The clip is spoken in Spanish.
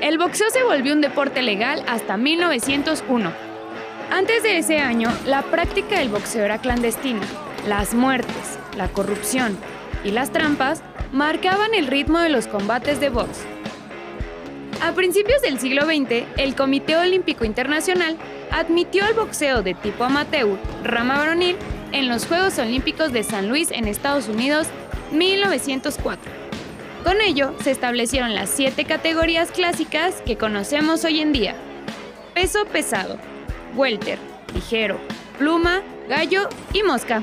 El boxeo se volvió un deporte legal hasta 1901. Antes de ese año, la práctica del boxeo era clandestina. Las muertes, la corrupción y las trampas marcaban el ritmo de los combates de box. A principios del siglo XX, el Comité Olímpico Internacional admitió el boxeo de tipo amateur, rama varonil, en los Juegos Olímpicos de San Luis en Estados Unidos 1904. Con ello se establecieron las siete categorías clásicas que conocemos hoy en día. Peso pesado, welter, ligero, pluma, gallo y mosca.